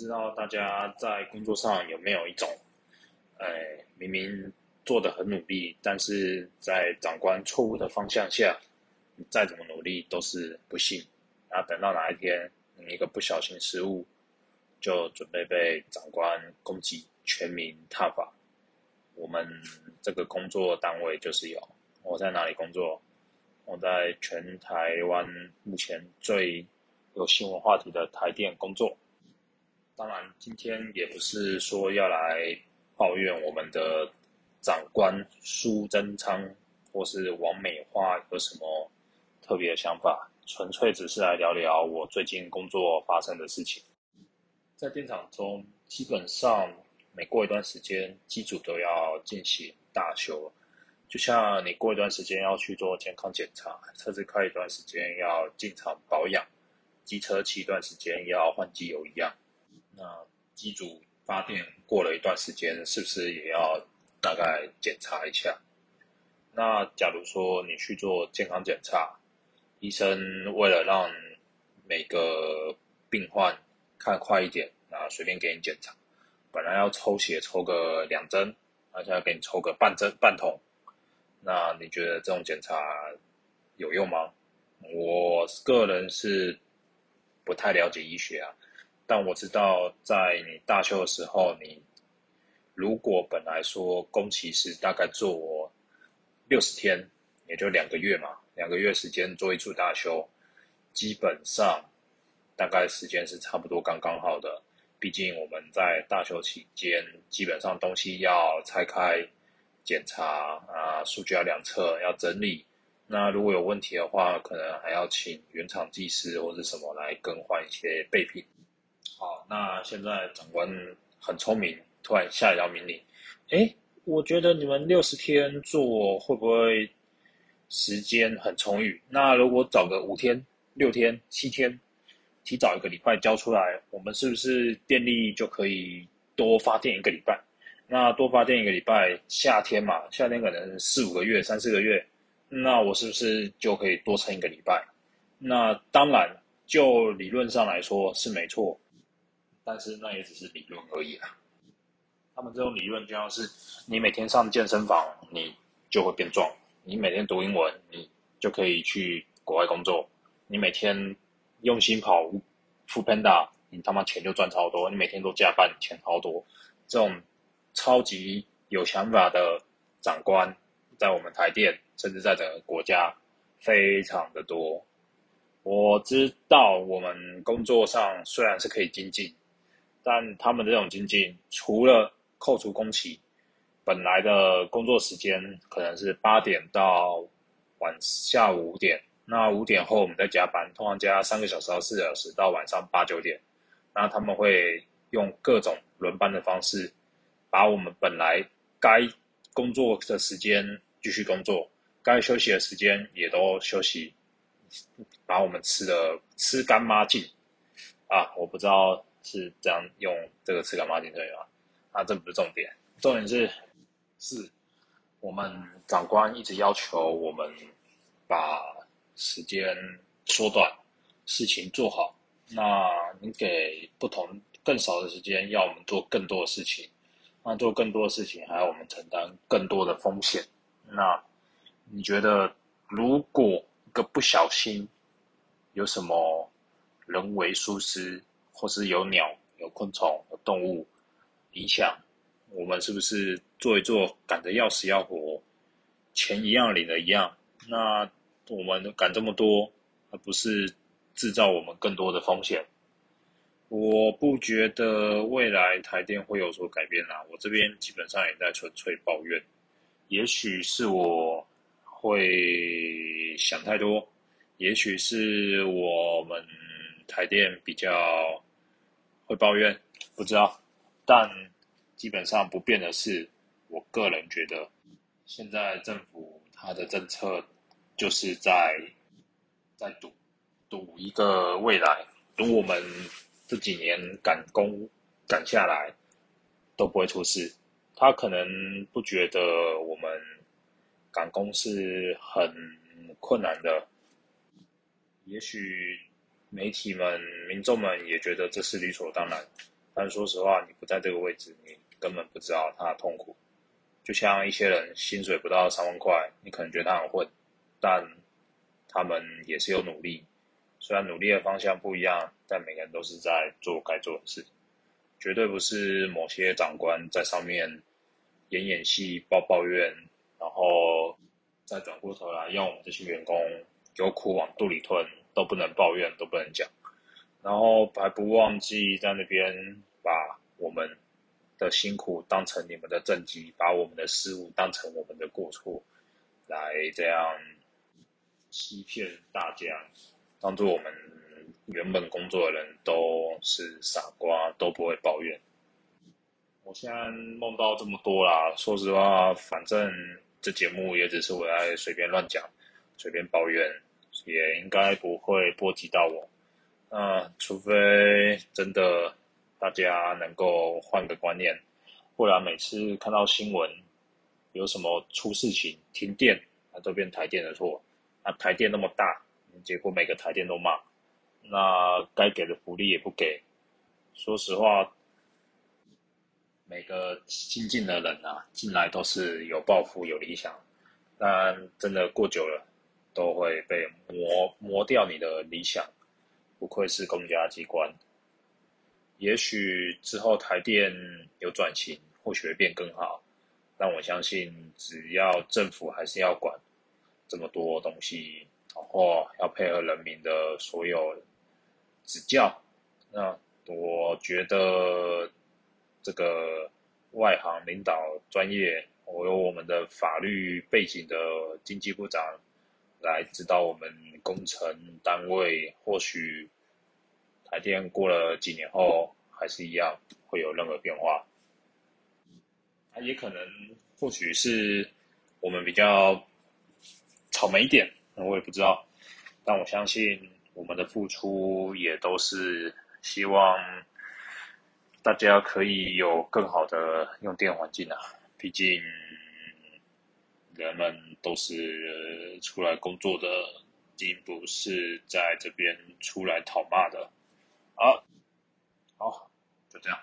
知道大家在工作上有没有一种，哎，明明做的很努力，但是在长官错误的方向下，你再怎么努力都是不幸。那等到哪一天你一个不小心失误，就准备被长官攻击，全民踏法。我们这个工作单位就是有，我在哪里工作？我在全台湾目前最有新闻话题的台电工作。当然，今天也不是说要来抱怨我们的长官苏贞昌或是王美花有什么特别的想法，纯粹只是来聊聊我最近工作发生的事情。在电厂中，基本上每过一段时间，机组都要进行大修，就像你过一段时间要去做健康检查，车子开一段时间要进厂保养，机车骑一段时间要换机油一样。那机组发电过了一段时间，是不是也要大概检查一下？那假如说你去做健康检查，医生为了让每个病患看快一点，那随便给你检查，本来要抽血抽个两针，那现在给你抽个半针半桶，那你觉得这种检查有用吗？我个人是不太了解医学啊。但我知道，在你大修的时候，你如果本来说工期是大概做六十天，也就两个月嘛，两个月时间做一处大修，基本上大概时间是差不多刚刚好的。毕竟我们在大修期间，基本上东西要拆开检查啊，数据要量测，要整理。那如果有问题的话，可能还要请原厂技师或者什么来更换一些备品。好，那现在长官很聪明，突然下一条命令，哎，我觉得你们六十天做会不会时间很充裕？那如果找个五天、六天、七天，提早一个礼拜交出来，我们是不是电力就可以多发电一个礼拜？那多发电一个礼拜，夏天嘛，夏天可能四五个月、三四个月，那我是不是就可以多撑一个礼拜？那当然，就理论上来说是没错。但是那也只是理论而已啦。他们这种理论就像是你每天上健身房，你就会变壮；你每天读英文，你就可以去国外工作；你每天用心跑 f Panda，你他妈钱就赚超多；你每天都加班，钱超多。这种超级有想法的长官，在我们台电，甚至在整个国家，非常的多。我知道我们工作上虽然是可以精进。但他们这种经济，除了扣除工期，本来的工作时间可能是八点到晚下午五点，那五点后我们再加班，通常加三个小时到四个小时，到晚上八九点。那他们会用各种轮班的方式，把我们本来该工作的时间继续工作，该休息的时间也都休息，把我们吃的吃干抹净啊！我不知道。是这样用这个词干嘛？对吗？啊，这不是重点，重点是是我们长官一直要求我们把时间缩短，事情做好。那你给不同更少的时间，要我们做更多的事情，那做更多的事情还要我们承担更多的风险。那你觉得，如果一个不小心有什么人为疏失？或是有鸟、有昆虫、有动物影响，我们是不是做一做赶得要死要活，钱一样领的一样？那我们赶这么多，而不是制造我们更多的风险？我不觉得未来台电会有所改变啦。我这边基本上也在纯粹抱怨，也许是我会想太多，也许是我们台电比较。会抱怨，不知道，但基本上不变的是，我个人觉得，现在政府它的政策就是在在赌赌一个未来，赌我们这几年赶工赶下来都不会出事。他可能不觉得我们赶工是很困难的，也许。媒体们、民众们也觉得这是理所当然，但说实话，你不在这个位置，你根本不知道他的痛苦。就像一些人薪水不到三万块，你可能觉得他很混，但他们也是有努力。虽然努力的方向不一样，但每个人都是在做该做的事，绝对不是某些长官在上面演演戏、抱抱怨，然后再转过头来让我们这些员工有苦往肚里吞，都不能抱怨，都不能讲，然后还不忘记在那边把我们的辛苦当成你们的政绩，把我们的失误当成我们的过错，来这样欺骗大家。当做我们原本工作的人都是傻瓜，都不会抱怨。我现在梦到这么多啦，说实话，反正这节目也只是我在随便乱讲、随便抱怨，也应该不会波及到我。嗯，除非真的大家能够换个观念，不然每次看到新闻有什么出事情、停电，那都变台电的错。那台电那么大。结果每个台电都骂，那该给的福利也不给。说实话，每个新进的人啊，进来都是有抱负、有理想，但真的过久了，都会被磨磨掉你的理想。不愧是公家机关，也许之后台电有转型，或许会变更好。但我相信，只要政府还是要管这么多东西。然后要配合人民的所有指教，那我觉得这个外行领导专业，我有我们的法律背景的经济部长来指导我们工程单位，或许台电过了几年后还是一样会有任何变化，也可能或许是我们比较草莓一点。我也不知道，但我相信我们的付出也都是希望大家可以有更好的用电环境啊。毕竟人们都是出来工作的，并不是在这边出来讨骂的。啊，好，就这样。